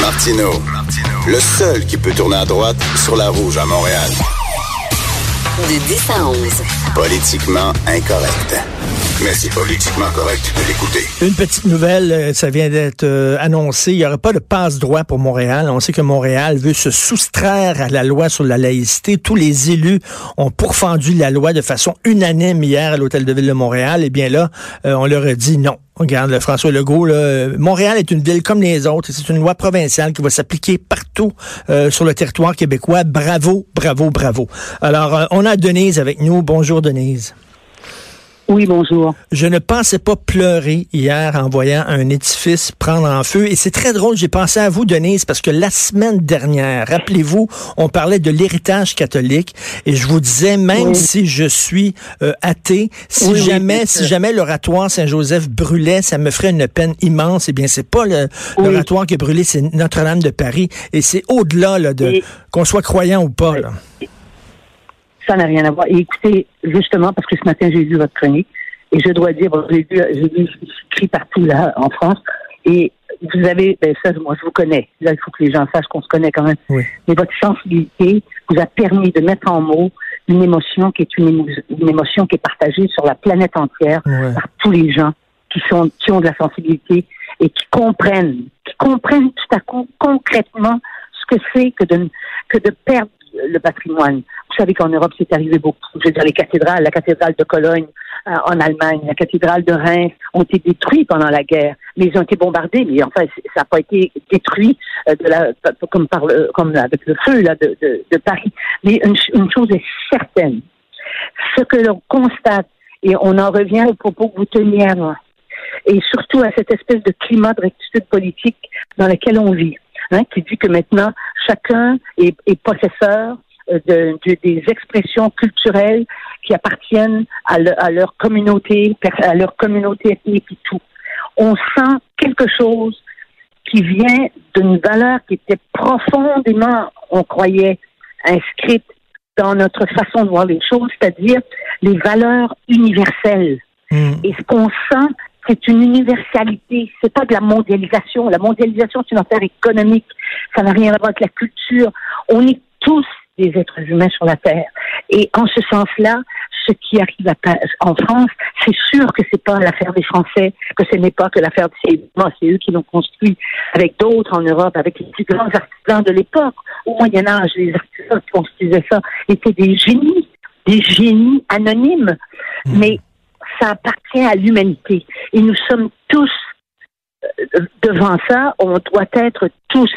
Martino, le seul qui peut tourner à droite sur la rouge à Montréal. De 10 à 11. Politiquement incorrect. Mais c'est politiquement correct de l'écouter. Une petite nouvelle, euh, ça vient d'être euh, annoncé. Il n'y aura pas de passe-droit pour Montréal. On sait que Montréal veut se soustraire à la loi sur la laïcité. Tous les élus ont pourfendu la loi de façon unanime hier à l'Hôtel de Ville de Montréal. Et bien là, euh, on leur a dit non. Regarde, François Legault, là, Montréal est une ville comme les autres. C'est une loi provinciale qui va s'appliquer partout sur le territoire québécois. Bravo, bravo, bravo. Alors, on a Denise avec nous. Bonjour, Denise. Oui, bonjour. Je ne pensais pas pleurer hier en voyant un édifice prendre en feu. Et c'est très drôle, j'ai pensé à vous, Denise, parce que la semaine dernière, rappelez-vous, on parlait de l'héritage catholique et je vous disais, même si je suis euh, athée, si jamais, si jamais l'oratoire Saint-Joseph brûlait, ça me ferait une peine immense. Eh bien, c'est pas l'oratoire qui a brûlé, c'est Notre-Dame de Paris. Et c'est au-delà là, de qu'on soit croyant ou pas. Là ça n'a rien à voir. Et écoutez, justement, parce que ce matin, j'ai lu votre chronique, et je dois dire, j'ai lu, j'ai lu écrit partout là, en France, et vous avez, ben ça, moi, je vous connais. Là, il faut que les gens sachent qu'on se connaît quand même. Mais votre sensibilité vous a permis de mettre en mots une émotion qui est une, émotion qui est partagée sur la planète entière par tous les gens qui sont, qui ont de la sensibilité et qui comprennent, qui comprennent tout à coup concrètement ce que c'est que de, que de perdre le patrimoine. Vous savez qu'en Europe, c'est arrivé beaucoup. Je veux dire, les cathédrales, la cathédrale de Cologne euh, en Allemagne, la cathédrale de Reims ont été détruites pendant la guerre, mais ils ont été bombardés. Mais enfin, ça n'a pas été détruit euh, de la, comme, par le, comme avec le feu là, de, de, de Paris. Mais une, une, chose est certaine, ce que l'on constate, et on en revient au propos que vous teniez avant, et surtout à cette espèce de climat de rectitude politique dans lequel on vit, hein, qui dit que maintenant chacun est, est possesseur euh, de, des expressions culturelles qui appartiennent à, à, leur communauté, à leur communauté ethnique et tout. On sent quelque chose qui vient d'une valeur qui était profondément, on croyait, inscrite dans notre façon de voir les choses, c'est-à-dire les valeurs universelles. Hmm. Et ce qu'on sent, c'est une universalité. C'est pas de la mondialisation. La mondialisation, c'est une affaire économique. Ça n'a rien à voir avec la culture. On est tous des êtres humains sur la Terre. Et en ce sens-là, ce qui arrive en France, c'est sûr que c'est pas l'affaire des Français, que ce n'est pas que l'affaire de ces c'est eux qui l'ont construit avec d'autres en Europe, avec les plus grands artisans de l'époque. Au Moyen Âge, les artisans qui construisaient ça étaient des génies, des génies anonymes. Mmh. Mais ça appartient à l'humanité. Et nous sommes tous euh, devant ça, on doit être tous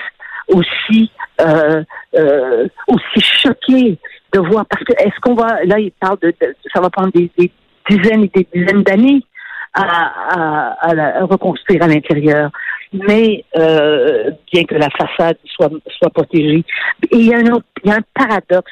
aussi euh, euh, aussi choqués de voir parce que est-ce qu'on va là il parle de, ça va prendre des, dizaines et des dizaines d'années à, à, reconstruire à l'intérieur mais euh, bien que la façade soit soit protégée et il y a un autre, il y a un paradoxe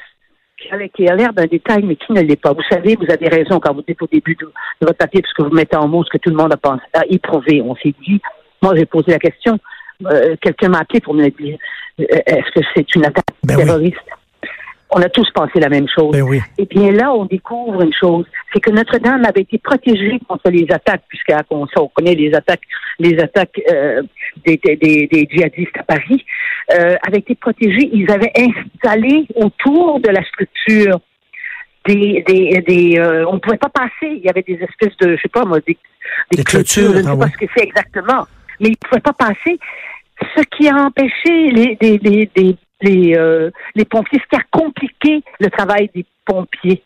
qui a l'air d'un détail, mais qui ne l'est pas. Vous savez, vous avez raison quand vous dites au début de, votre papier, puisque vous mettez en mots ce que tout le monde a pensé, a éprouvé. On s'est dit, moi j'ai posé la question, euh, quelqu'un m'a appelé pour me dire euh, est-ce que c'est une attaque ben terroriste? On a tous pensé la même chose. Ben oui. Et bien là, on découvre une chose, c'est que Notre-Dame avait été protégée contre les attaques, puisqu'on on connaît les attaques, les attaques euh, des, des, des, djihadistes à Paris, euh, avait été protégée. Ils avaient installé autour de la structure des, des, des euh, on ne pouvait pas passer. Il y avait des espèces de, je sais pas moi, des, des, clôtures, je ne sais pas ce que c'est exactement, mais ils ne pouvaient pas passer ce qui a empêché les, les, les, les, les, euh, les pompiers, ce qui a compliqué le travail des pompiers.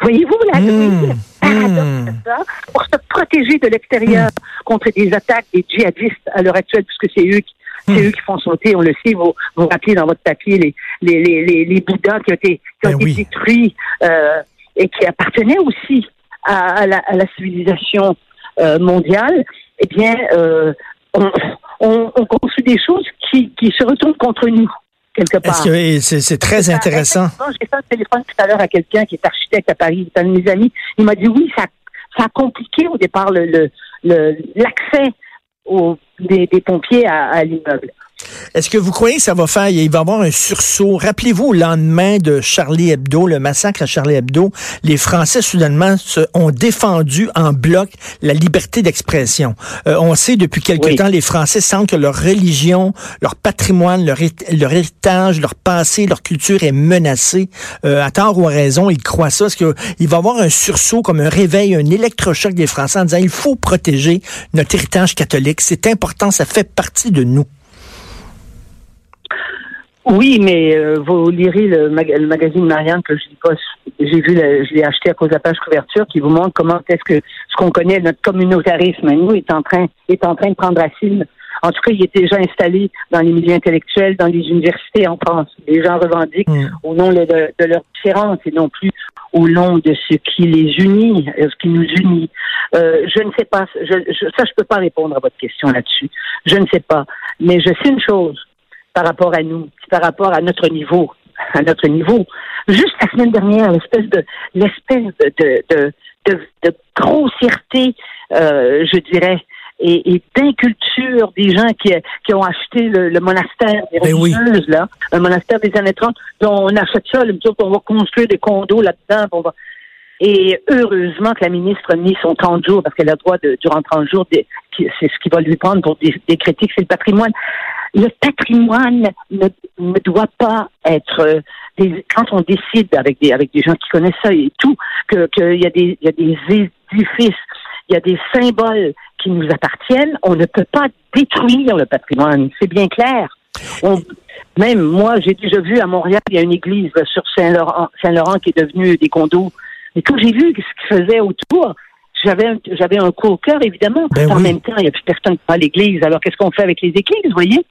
Voyez-vous la mmh, paradoxe de ça? Pour se protéger de l'extérieur mmh. contre des attaques des djihadistes à l'heure actuelle, puisque c'est eux qui c'est mmh. eux qui font sauter, on le sait, vous vous rappelez dans votre papier les, les, les, les, Bouddhas qui ont été, qui ont ben été détruits euh, et qui appartenaient aussi à, à, la, à la, civilisation euh, mondiale, eh bien, euh, on, on, on construit des choses qui, qui se retournent contre nous. Quelque part. C'est très intéressant. J'ai fait un téléphone tout à l'heure à quelqu'un qui est architecte à Paris, un de mes amis. Il m'a dit oui, ça, ça a compliqué au départ l'accès le, le, des, des, pompiers à, à l'immeuble. Est-ce que vous croyez que ça va faire, il va y avoir un sursaut? Rappelez-vous, au lendemain de Charlie Hebdo, le massacre à Charlie Hebdo, les Français, soudainement, se, ont défendu en bloc la liberté d'expression. Euh, on sait depuis quelque temps, les Français sentent que leur religion, leur patrimoine, leur, leur héritage, leur passé, leur culture est menacée. Euh, à tort ou à raison, ils croient ça. Est-ce qu'il va y avoir un sursaut, comme un réveil, un électrochoc des Français en disant, il faut protéger notre héritage catholique? C'est important, ça fait partie de nous. Oui, mais euh, vous lirez le, magazine Marianne que je pas, j'ai vu, je l'ai acheté à cause de la page couverture qui vous montre comment est-ce que ce qu'on connaît, notre communautarisme nous est en train est en train de prendre racine. En tout cas, il est déjà installé dans les milieux intellectuels, dans les universités en France. Les gens revendiquent mm. au nom de, de leurs différences et non plus au nom de ce qui les unit, euh, ce qui nous unit. Euh, je ne sais pas, je, je, ça je peux pas répondre à votre question là-dessus. Je ne sais pas, mais je sais une chose par rapport à nous, par rapport à notre niveau, à notre niveau. Juste la semaine dernière, l'espèce de l'espèce de, de, de, de, grossièreté, euh, je dirais, et, et d'inculture des gens qui, qui ont acheté le, monastère des ben religieuses, là, un monastère des années 30, dont on achète ça, on va construire des condos là-dedans, on va... Et heureusement que la ministre a mis son 30 jours, parce qu'elle a le droit de, durant 30 jours, c'est ce qui va lui prendre pour des, des critiques, c'est le patrimoine le patrimoine ne, ne doit pas être euh, des, quand on décide avec des avec des gens qui connaissent ça et tout que qu'il y a des il y a des édifices, il y a des symboles qui nous appartiennent, on ne peut pas détruire le patrimoine, c'est bien clair. On, même moi, j'ai déjà vu à Montréal, il y a une église sur Saint-Laurent, Saint-Laurent qui est devenue des condos. Et quand j'ai vu ce qu'ils faisaient autour, j'avais un, j'avais un coup au cœur, évidemment. Ben en même temps, il n'y a plus personne qui va à l'église. Alors, qu'est-ce qu'on fait avec les églises, vous voyez?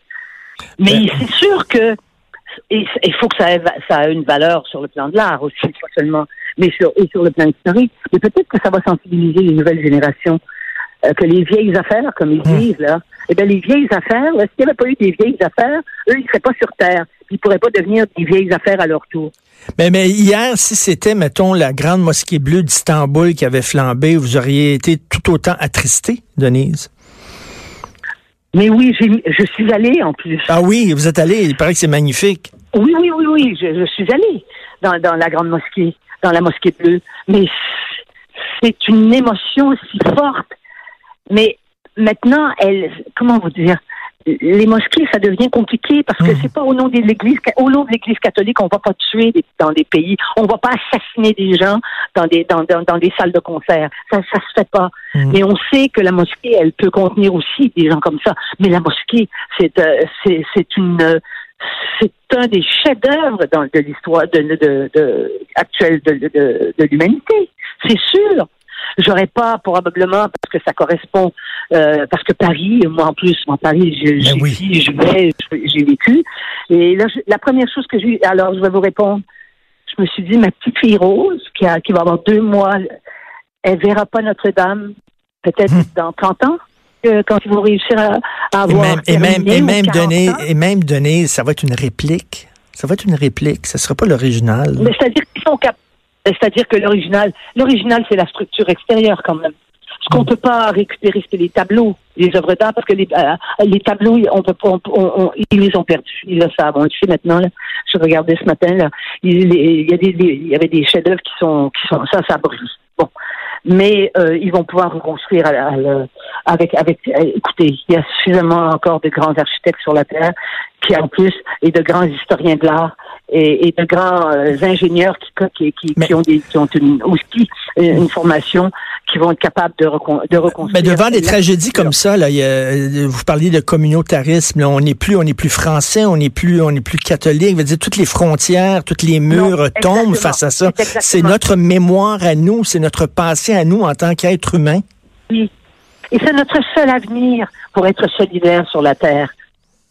Mais ben, c'est sûr que il faut que ça ait, ça une valeur sur le plan de l'art aussi, pas seulement, mais sur, et sur le plan historique. Mais peut-être que ça va sensibiliser les nouvelles générations. Euh, que les vieilles affaires, comme ils hum. disent, là, eh bien, les vieilles affaires, s'il n'y avait pas eu des vieilles affaires, eux, ils ne seraient pas sur Terre. Ils ne pourraient pas devenir des vieilles affaires à leur tour. Mais, mais hier, si c'était, mettons, la grande mosquée bleue d'Istanbul qui avait flambé, vous auriez été tout autant attristé, Denise? Mais oui, je suis allée en plus. Ah oui, vous êtes allée. Il paraît que c'est magnifique. Oui, oui, oui, oui. Je, suis allée dans, dans la grande mosquée, dans la mosquée bleue. Mais c'est une émotion si forte. Mais maintenant, elle, comment vous dire, les mosquées, ça devient compliqué parce que mmh. c'est pas au nom de l'Église, au nom de l'Église catholique, on va pas tuer dans des pays, on va pas assassiner des gens dans des dans, dans, des salles de concert. Ça, ça se fait pas. Mmh. Mais on sait que la mosquée, elle peut contenir aussi des gens comme ça. Mais la mosquée, c'est euh, c'est c'est une c'est un des chefs-d'œuvre de l'histoire de, de, de, actuelle de, de, de l'humanité. C'est sûr. J'aurais pas probablement parce que ça correspond euh, parce que Paris, moi en plus, moi Paris, je, ben je vais, j'ai vécu. Et là, la première chose que j'ai, alors je vais vous répondre. Je me suis dit, ma petite fille Rose, qui a, qui va avoir deux mois, elle verra pas Notre-Dame peut-être hum. dans 30 ans. quand ils vont réussir à, avoir et même, et même, donner et même donner ça va être une réplique ça va être une réplique ça sera pas l'original c'est-à-dire qu'ils sont capables c'est-à-dire que l'original, l'original, c'est la structure extérieure quand même. Ce qu'on peut pas récupérer, c'est les tableaux, les œuvres d'art, parce que les, euh, les tableaux, on peut, on, on, ils les ont perdus. Ils le savent. On le sait maintenant. Là. Je regardais ce matin. Là. Il, y, a il y avait des chefs-d'œuvre qui sont, qui sont, ça, ça brûle. Bon, mais euh, ils vont pouvoir reconstruire avec, avec. Euh, écoutez, il y a suffisamment encore de grands architectes sur la terre qui, en plus, et de grands historiens de l'art et, de grands euh, ingénieurs qui, qui, qui, ont, des, qui ont une, aussi une formation qui vont être capables de, de reconstruire. Mais devant des tragédies comme ça, là, vous parliez de communautarisme, là, on n'est plus, on n'est plus français, on n'est plus, on n'est plus catholique. Veut dire toutes les frontières, toutes les murs tombent face à ça. C'est notre mémoire à nous, c'est notre passé à nous en tant qu'être humain. Oui. Et c'est notre seul avenir pour être solidaire sur la terre.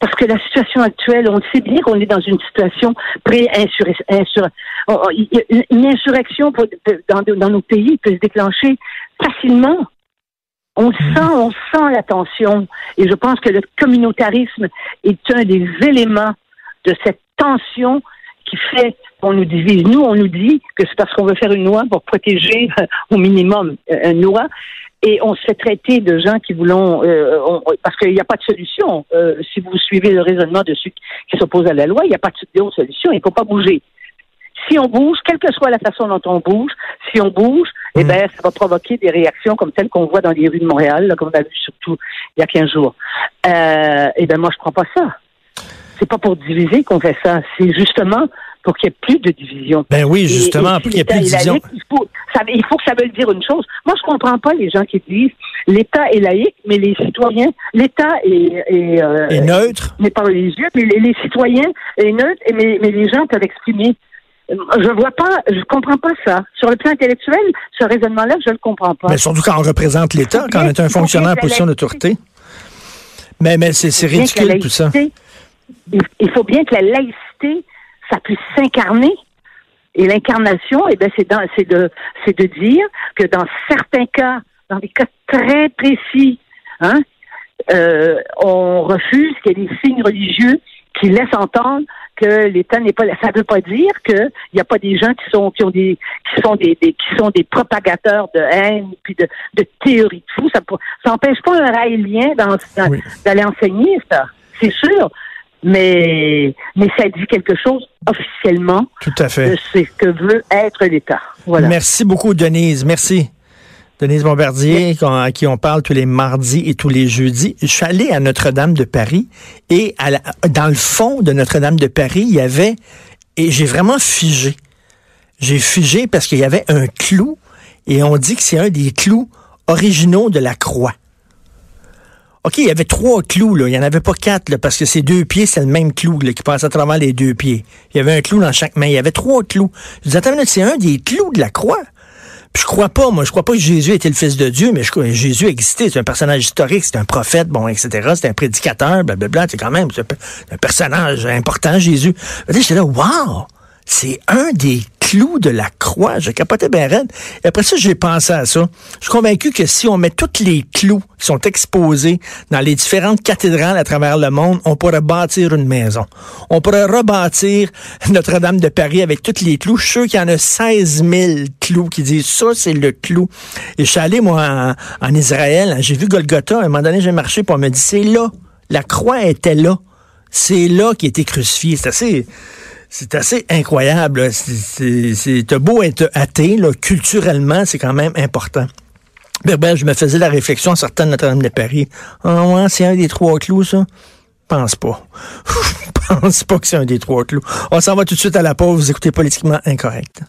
Parce que la situation actuelle, on sait bien qu'on est dans une situation pré-insurrection. Une insurrection dans, nos pays peut se déclencher facilement. On mhm. sent, on sent la tension. Et je pense que le communautarisme est un des éléments de cette tension qui fait qu'on nous divise. Nous, on nous dit que c'est parce qu'on veut faire une loi pour protéger au minimum une loi et on se fait traiter de gens qui voulons, euh, parce qu'il n'y a pas de solution. Euh, si vous suivez le raisonnement de ceux qui s'opposent à la loi, il n'y a pas de solution. Il ne faut pas bouger. Si on bouge, quelle que soit la façon dont on bouge, si on bouge, eh mm. ben, ça va provoquer des réactions comme celles qu'on voit dans les rues de Montréal, là, comme on a vu surtout il y a 15 jours. Euh, eh ben, moi, je crois pas ça. C'est pas pour diviser qu'on fait ça. C'est justement pour qu'il n'y ait plus de division. Ben oui, justement, pour qu'il n'y ait plus de division. il, faut, il faut que ça veuille dire une chose. Moi, je comprends pas les gens qui disent l'État est laïque, mais les citoyens, l'État est, est, euh, neutre. Mais pas religieux, mais les, citoyens est neutre, mais, mais les gens peuvent exprimer je vois pas, je comprends pas ça. Sur le plan intellectuel, ce raisonnement-là, je ne le comprends pas. Mais surtout quand on représente l'État, quand on est un fonctionnaire en position d'autorité. Mais, mais c'est ridicule tout ça. Il faut bien que la laïcité ça puisse s'incarner. Et l'incarnation, eh ben, c'est de, c'est de dire que dans certains cas, dans des cas très précis, hein, euh, on refuse qu'il y ait des signes religieux qui laissent entendre que l'État n'est pas. Ça ne veut pas dire qu'il n'y a pas des gens qui sont qui ont des qui sont des, qui sont des propagateurs de haine puis de, de théories de fou. Ça n'empêche pas un raélien d'aller enseigner ça. C'est sûr mais, mais ça dit quelque chose officiellement Tout à fait. de ce que veut être l'État. Voilà. Merci beaucoup, Denise. Merci. Denise Bombardier, à qui on parle tous les mardis et tous les jeudis. Je suis allé à Notre-Dame de Paris et à dans le fond de Notre-Dame de Paris, il y avait, et j'ai vraiment figé. J'ai figé parce qu'il y avait un clou et on dit que c'est un des clous originaux de la croix. OK, il y avait trois clous, là. Il n'y en avait pas quatre, là, parce que ces deux pieds, c'est le même clou là, qui passe à travers les deux pieds. Il y avait un clou dans chaque main. Il y avait trois clous. Je disais, attends, c'est un des clous de la croix? Puis je crois pas, moi, je crois pas que Jésus était le fils de Dieu, mais je crois que Jésus existait. C'est un personnage historique, c'est un prophète, bon, etc. C'est un prédicateur, blablabla. C'est quand même un personnage important, Jésus. J'étais là, wow! C'est un des clous de la croix. Je capotais bien raide. Et après ça, j'ai pensé à ça. Je suis convaincu que si on met tous les clous qui sont exposés dans les différentes cathédrales à travers le monde, on pourrait bâtir une maison. On pourrait rebâtir Notre-Dame de Paris avec tous les clous. Je suis sûr qu'il y en a 16 000 clous qui disent ça, c'est le clou. Et je suis allé, moi, en, Israël. J'ai vu Golgotha. À un moment donné, j'ai marché pour me dire, c'est là. La croix était là. C'est là qui a été crucifié. C'est assez c'est assez incroyable. C'est beau être athée, là, culturellement, c'est quand même important. Ben, je me faisais la réflexion en sortant de Notre-Dame de Paris. Ah ouais, c'est un des trois clous, ça? Pense pas. pense pas que c'est un des trois clous. On s'en va tout de suite à la pause. Vous écoutez Politiquement Incorrect.